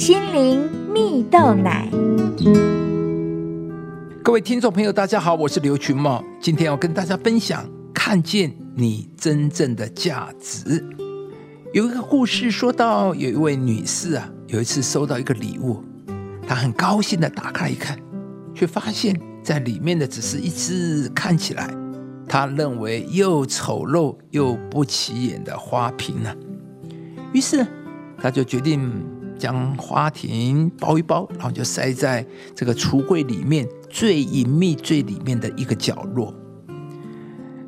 心灵蜜豆奶。各位听众朋友，大家好，我是刘群茂，今天要跟大家分享看见你真正的价值。有一个故事说到，有一位女士啊，有一次收到一个礼物，她很高兴的打开一看，却发现在里面的只是一只看起来她认为又丑陋又不起眼的花瓶呢。于是，她就决定。将花瓶包一包，然后就塞在这个橱柜里面最隐秘、最里面的一个角落。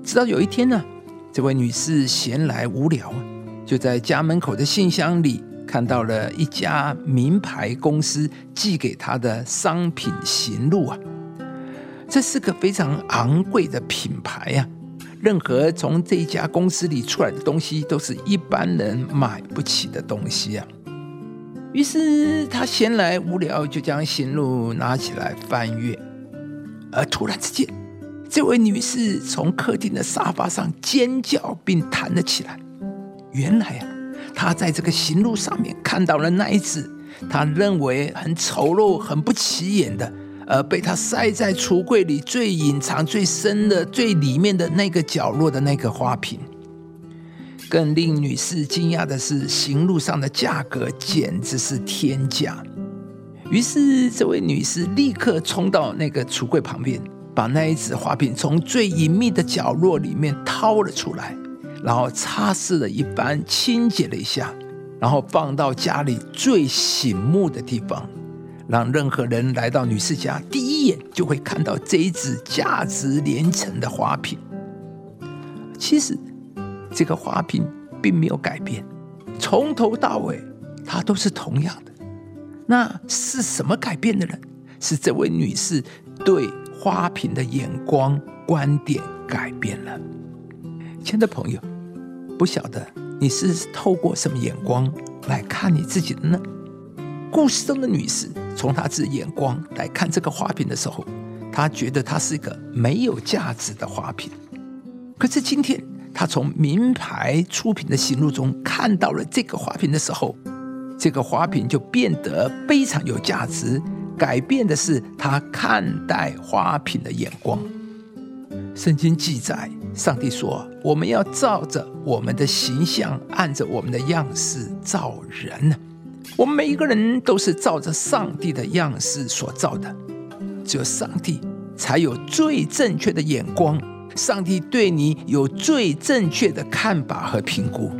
直到有一天呢，这位女士闲来无聊，就在家门口的信箱里看到了一家名牌公司寄给她的商品行录啊。这是个非常昂贵的品牌呀，任何从这家公司里出来的东西，都是一般人买不起的东西啊。于是他闲来无聊，就将行路拿起来翻阅。而突然之间，这位女士从客厅的沙发上尖叫并弹了起来。原来啊，她在这个行路上面看到了那一只她认为很丑陋、很不起眼的，而被她塞在橱柜里最隐藏、最深的、最里面的那个角落的那个花瓶。更令女士惊讶的是，行路上的价格简直是天价。于是，这位女士立刻冲到那个橱柜旁边，把那一只花瓶从最隐秘的角落里面掏了出来，然后擦拭了一番，清洁了一下，然后放到家里最醒目的地方，让任何人来到女士家，第一眼就会看到这一只价值连城的花瓶。其实。这个花瓶并没有改变，从头到尾它都是同样的。那是什么改变的呢？是这位女士对花瓶的眼光观点改变了。亲爱的朋友，不晓得你是透过什么眼光来看你自己的呢？故事中的女士从她自己眼光来看这个花瓶的时候，她觉得它是一个没有价值的花瓶。可是今天。他从名牌出品的行路中看到了这个花瓶的时候，这个花瓶就变得非常有价值。改变的是他看待花瓶的眼光。圣经记载，上帝说：“我们要照着我们的形象，按着我们的样式造人呢。”我们每一个人都是照着上帝的样式所造的，只有上帝才有最正确的眼光。上帝对你有最正确的看法和评估，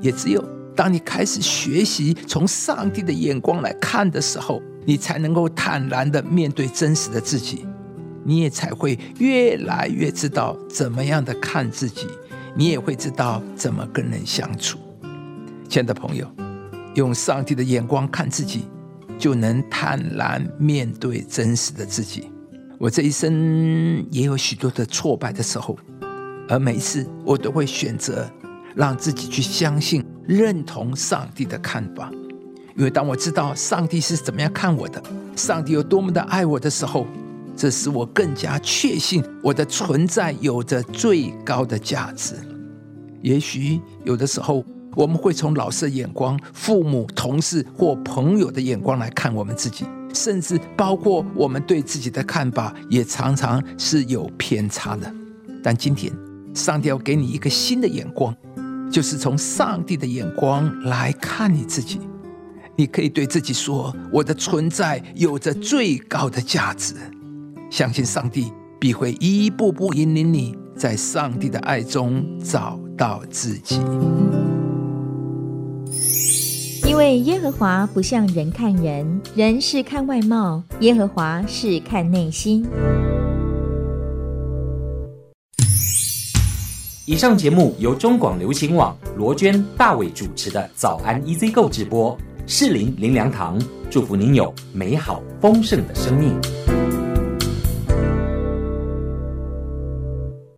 也只有当你开始学习从上帝的眼光来看的时候，你才能够坦然的面对真实的自己，你也才会越来越知道怎么样的看自己，你也会知道怎么跟人相处。亲爱的朋友，用上帝的眼光看自己，就能坦然面对真实的自己。我这一生也有许多的挫败的时候，而每一次我都会选择让自己去相信、认同上帝的看法。因为当我知道上帝是怎么样看我的，上帝有多么的爱我的时候，这使我更加确信我的存在有着最高的价值。也许有的时候，我们会从老师的眼光、父母、同事或朋友的眼光来看我们自己。甚至包括我们对自己的看法，也常常是有偏差的。但今天，上帝要给你一个新的眼光，就是从上帝的眼光来看你自己。你可以对自己说：“我的存在有着最高的价值。”相信上帝必会一步步引领你，在上帝的爱中找到自己。耶和华不像人看人，人是看外貌，耶和华是看内心。以上节目由中广流行网罗娟、大伟主持的早安 EZ 购直播，适林林良堂祝福您有美好丰盛的生命。